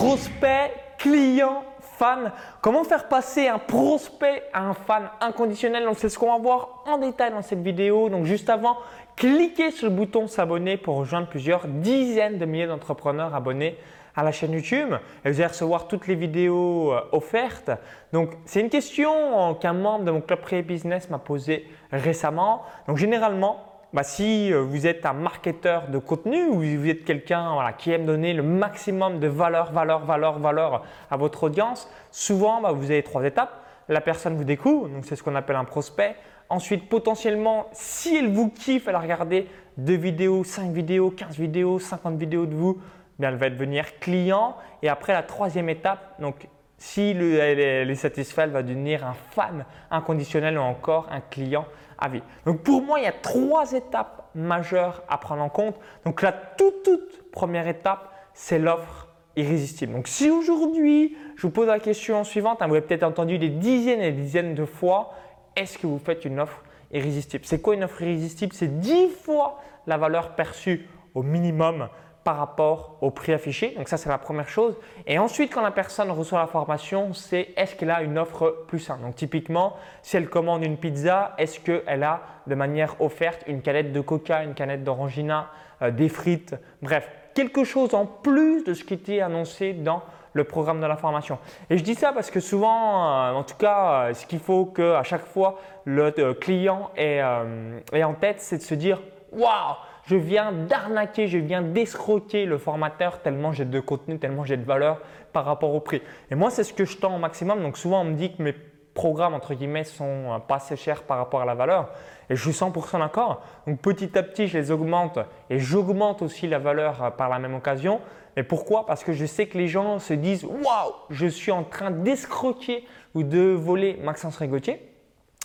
prospect, client, fan. Comment faire passer un prospect à un fan inconditionnel? C'est ce qu'on va voir en détail dans cette vidéo. Donc juste avant, cliquez sur le bouton s'abonner pour rejoindre plusieurs dizaines de milliers d'entrepreneurs abonnés à la chaîne YouTube et vous allez recevoir toutes les vidéos euh, offertes. Donc, c'est une question qu'un membre de mon club Pré Business m'a posée récemment. Donc, généralement, bah, si euh, vous êtes un marketeur de contenu ou vous êtes quelqu'un qui aime donner le maximum de valeur, valeur, valeur, valeur à votre audience, souvent bah, vous avez trois étapes. La personne vous découvre, donc c'est ce qu'on appelle un prospect. Ensuite, potentiellement, si elle vous kiffe, elle a regardé deux vidéos, cinq vidéos, 15 vidéos, 50 vidéos de vous, elle va devenir client. Et après, la troisième étape, donc si elle, est, satisfaite, elle va devenir un fan inconditionnel ou encore un client à vie. Donc pour moi, il y a trois étapes majeures à prendre en compte. Donc la toute, toute première étape, c'est l'offre irrésistible. Donc si aujourd'hui, je vous pose la question suivante, hein, vous avez peut-être entendu des dizaines et des dizaines de fois, est-ce que vous faites une offre irrésistible? C'est quoi une offre irrésistible? C'est 10 fois la valeur perçue au minimum par rapport au prix affiché. Donc ça, c'est la première chose. Et ensuite, quand la personne reçoit la formation, c'est est-ce qu'elle a une offre plus simple? Donc typiquement, si elle commande une pizza, est-ce qu'elle a de manière offerte une canette de coca, une canette d'orangina, euh, des frites, bref, quelque chose en plus de ce qui était annoncé dans le programme de la formation. Et je dis ça parce que souvent, euh, en tout cas, euh, ce qu'il faut qu'à chaque fois le client ait en tête, c'est de se dire Waouh je viens d'arnaquer, je viens d'escroquer le formateur tellement j'ai de contenu, tellement j'ai de valeur par rapport au prix. Et moi, c'est ce que je tends au maximum. Donc souvent, on me dit que mes programmes, entre guillemets, sont euh, pas assez chers par rapport à la valeur. Et je suis 100% d'accord. Donc petit à petit, je les augmente et j'augmente aussi la valeur euh, par la même occasion. Et pourquoi? Parce que je sais que les gens se disent Waouh, je suis en train d'escroquer ou de voler Maxence Rigotier.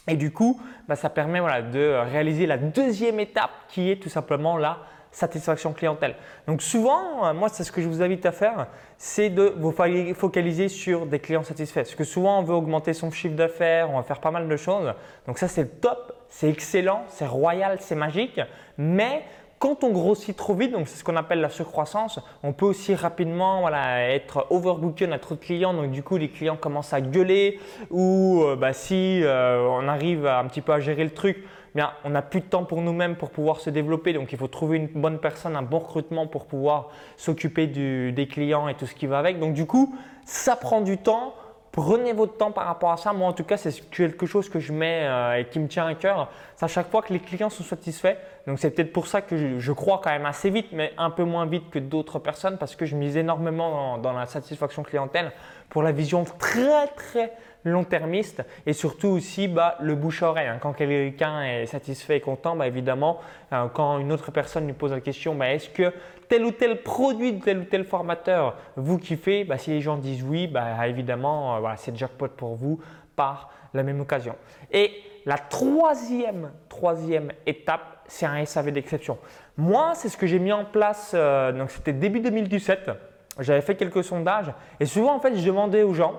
Et du coup, bah, ça permet de réaliser la deuxième étape qui est tout simplement la satisfaction clientèle. Donc souvent, euh, moi, c'est ce que je vous invite à faire, c'est de vous focaliser sur des clients satisfaits. Parce que souvent, on veut augmenter son chiffre d'affaires, on va faire pas mal de choses. Donc ça, c'est top, c'est excellent, c'est royal, c'est magique. Mais quand on grossit trop vite, donc c'est ce qu'on appelle la surcroissance, on peut aussi rapidement voilà, être overbooké, on a trop de clients, donc du coup les clients commencent à gueuler ou euh, bah, si euh, on arrive un petit peu à gérer le truc, bien on n'a plus de temps pour nous-mêmes pour pouvoir se développer, donc il faut trouver une bonne personne, un bon recrutement pour pouvoir s'occuper des clients et tout ce qui va avec. Donc du coup, ça prend du temps. Prenez votre temps par rapport à ça. Moi, en tout cas, c'est quelque chose que je mets euh, et qui me tient à cœur. C'est à chaque fois que les clients sont satisfaits. Donc, c'est peut-être pour ça que je, crois quand même assez vite, mais un peu moins vite que d'autres personnes parce que je mise énormément dans, la satisfaction clientèle pour la vision très, très long-termiste et surtout aussi bah, le bouche-oreille. Hein. Quand quelqu'un est satisfait et content, bah, évidemment, euh, quand une autre personne lui pose la question, bah, est-ce que tel ou tel produit de tel ou tel formateur vous kiffez bah, Si les gens disent oui, bah, évidemment, euh, voilà, c'est jackpot pour vous par la même occasion. Et la troisième, troisième étape, c'est un SAV d'exception. Moi, c'est ce que j'ai mis en place, euh, donc c'était début 2017. J'avais fait quelques sondages et souvent, en fait, je demandais aux gens,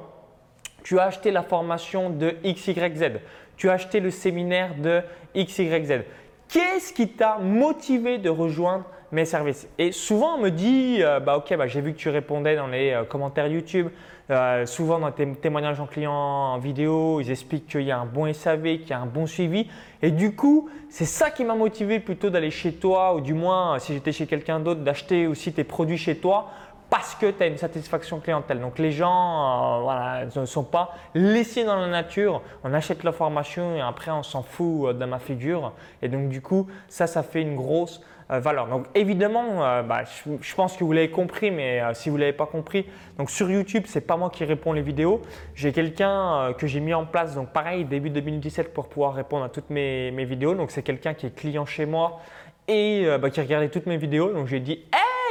tu as acheté la formation de XYZ, tu as acheté le séminaire de XYZ. Qu'est-ce qui t'a motivé de rejoindre mes services? Et souvent, on me dit, euh, bah ok, bah, j'ai vu que tu répondais dans les euh, commentaires YouTube, euh, souvent dans tes témoignages en client en vidéo, ils expliquent qu'il y a un bon SAV, qu'il y a un bon suivi. Et du coup, c'est ça qui m'a motivé plutôt d'aller chez toi, ou du moins, si j'étais chez quelqu'un d'autre, d'acheter aussi tes produits chez toi parce que tu as une satisfaction clientèle. Donc les gens euh, voilà, ne sont pas laissés dans la nature, on achète la formation et après on s'en fout euh, de ma figure. Et donc du coup, ça, ça fait une grosse euh, valeur. Donc évidemment, bah, je, pense que vous l'avez compris, mais si vous ne l'avez pas compris, donc sur YouTube, c'est pas moi qui réponds les vidéos. J'ai quelqu'un que j'ai mis en place, donc pareil, début 2017 pour pouvoir répondre à toutes mes, vidéos. Donc c'est quelqu'un qui est client chez moi et bah, qui regardait toutes mes vidéos. Donc j'ai dit,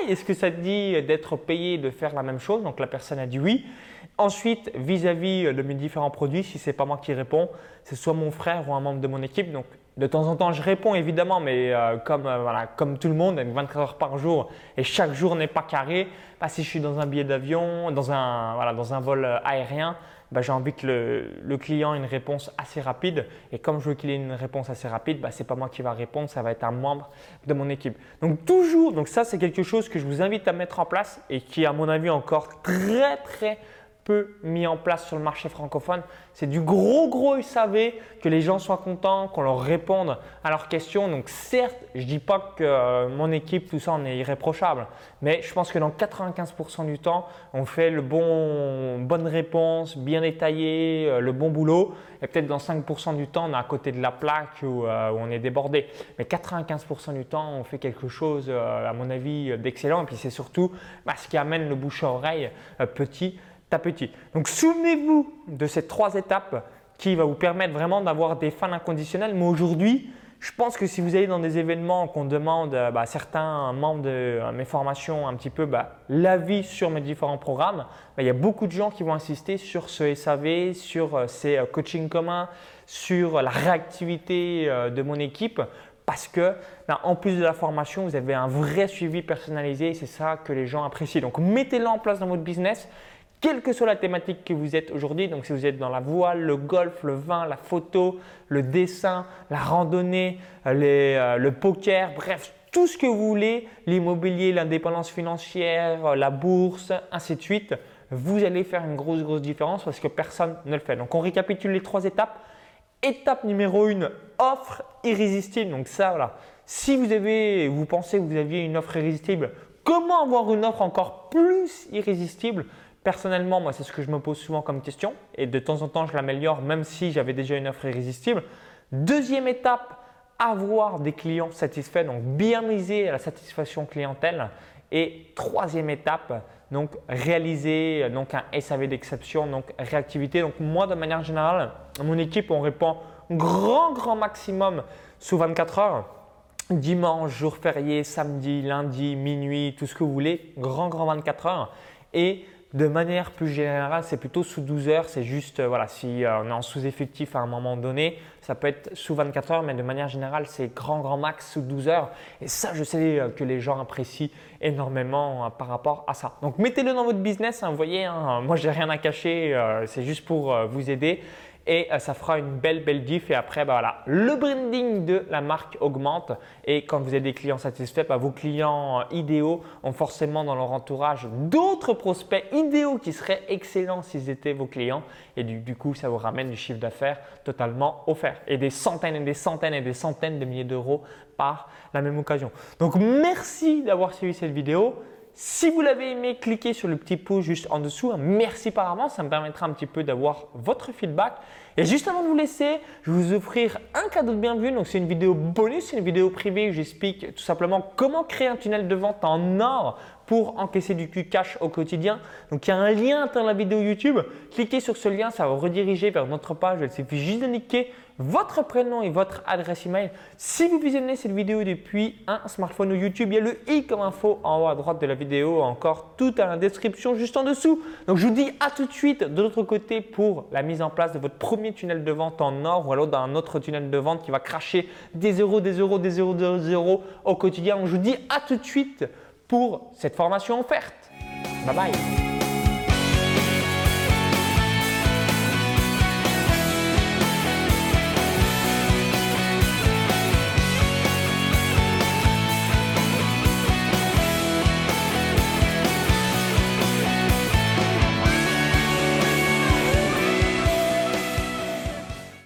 est-ce que ça te dit d'être payé de faire la même chose? Donc la personne a dit oui. Ensuite, vis-à-vis de mes différents produits, si ce n'est pas moi qui réponds, c'est soit mon frère ou un membre de mon équipe. Donc de temps en temps, je réponds évidemment, mais euh, comme, euh, comme tout le monde, 24 heures par jour et chaque jour n'est pas carré. Bah, si je suis dans un billet d'avion, dans un, voilà, dans un vol aérien, bah, j'ai envie que le, client ait une réponse assez rapide. Et comme je veux qu'il ait une réponse assez rapide, bah, ce n'est pas moi qui va répondre, ça va être un membre de mon équipe. Donc toujours, donc ça c'est quelque chose que je vous invite à mettre en place et qui à mon avis encore très très peu mis en place sur le marché francophone. C'est du gros, gros SAV, que les gens soient contents, qu'on leur réponde à leurs questions. Donc certes, je dis pas que euh, mon équipe, tout ça, en est irréprochable, mais je pense que dans 95% du temps, on fait le bon, bonne réponse, bien détaillé, euh, le bon boulot. Et peut-être dans 5% du temps, on est à côté de la plaque ou euh, on est débordé. Mais 95% du temps, on fait quelque chose, à mon avis, d'excellent. Et puis c'est surtout bah, ce qui amène le bouche à oreille petit petit. Donc souvenez-vous de ces trois étapes qui va vous permettre vraiment d'avoir des fans inconditionnels. Mais aujourd'hui, je pense que si vous allez dans des événements qu'on demande à bah, certains membres de mes formations un petit peu bah, l'avis sur mes différents programmes, bah, il y a beaucoup de gens qui vont insister sur ce SAV, sur euh, ces euh, coachings communs, sur la réactivité euh, de mon équipe parce que en plus de la formation, vous avez un vrai suivi personnalisé et c'est ça que les gens apprécient. Donc mettez-le en place dans votre business quelle que soit la thématique que vous êtes aujourd'hui, donc si vous êtes dans la voile, le golf, le vin, la photo, le dessin, la randonnée, euh, euh, le poker, bref, tout ce que vous voulez, l'immobilier, l'indépendance financière, euh, la bourse, ainsi de suite, vous allez faire une grosse, grosse différence parce que personne ne le fait. Donc on récapitule les trois étapes. Étape numéro 1, offre irrésistible. Donc ça, voilà. Si vous, avez, vous pensez que vous aviez une offre irrésistible, comment avoir une offre encore plus irrésistible Personnellement, moi, c'est ce que je me pose souvent comme question et de temps en temps, je l'améliore même si j'avais déjà une offre irrésistible. Deuxième étape, avoir des clients satisfaits, donc bien miser à la satisfaction clientèle. Et troisième étape, donc réaliser donc un SAV d'exception, donc réactivité. Donc moi, de manière générale, mon équipe, on répond grand, grand maximum sous 24 heures. Dimanche, jour férié, samedi, lundi, minuit, tout ce que vous voulez, grand, grand 24 heures. De manière plus générale, c'est plutôt sous 12 heures. C'est juste, euh, voilà, si euh, on est en sous-effectif à un moment donné, ça peut être sous 24 heures, mais de manière générale, c'est grand, grand max sous 12 heures. Et ça, je sais euh, que les gens apprécient énormément par rapport à ça. Donc, mettez-le dans votre business. Hein, vous voyez, hein, moi, j'ai rien à cacher. c'est juste pour vous aider et euh, ça fera une belle belle diff. Et après bah, voilà, le branding de la marque augmente. Et quand vous avez des clients satisfaits, bah, vos clients euh, idéaux ont forcément dans leur entourage d'autres prospects idéaux qui seraient excellents s'ils étaient vos clients. Et du, coup ça vous ramène du chiffre d'affaires totalement offert. Et des centaines et des centaines et des centaines de milliers d'euros par la même occasion. Donc merci d'avoir suivi cette vidéo. Si vous l'avez aimé, cliquez sur le petit pouce juste en dessous. Merci par avance, ça me permettra un petit peu d'avoir votre feedback. Et juste avant de vous laisser, je vais vous offrir un cadeau de bienvenue. Donc c'est une vidéo bonus, une vidéo privée où j'explique tout simplement comment créer un tunnel de vente en or pour encaisser du cash au quotidien. Donc il y a un lien dans la vidéo YouTube. Cliquez sur ce lien, ça va rediriger vers notre page. Il suffit juste d'indiquer votre prénom et votre adresse email. Si vous visionnez cette vidéo depuis un smartphone ou YouTube, il y a le i comme info en haut à droite de la vidéo, encore tout à la description juste en dessous. Donc je vous dis à tout de suite de l'autre côté pour la mise en place de votre premier tunnel de vente en or ou alors dans un autre tunnel de vente qui va cracher des euros, des euros, des euros, des euros au quotidien. Je vous dis à tout de suite pour cette formation offerte. Bye bye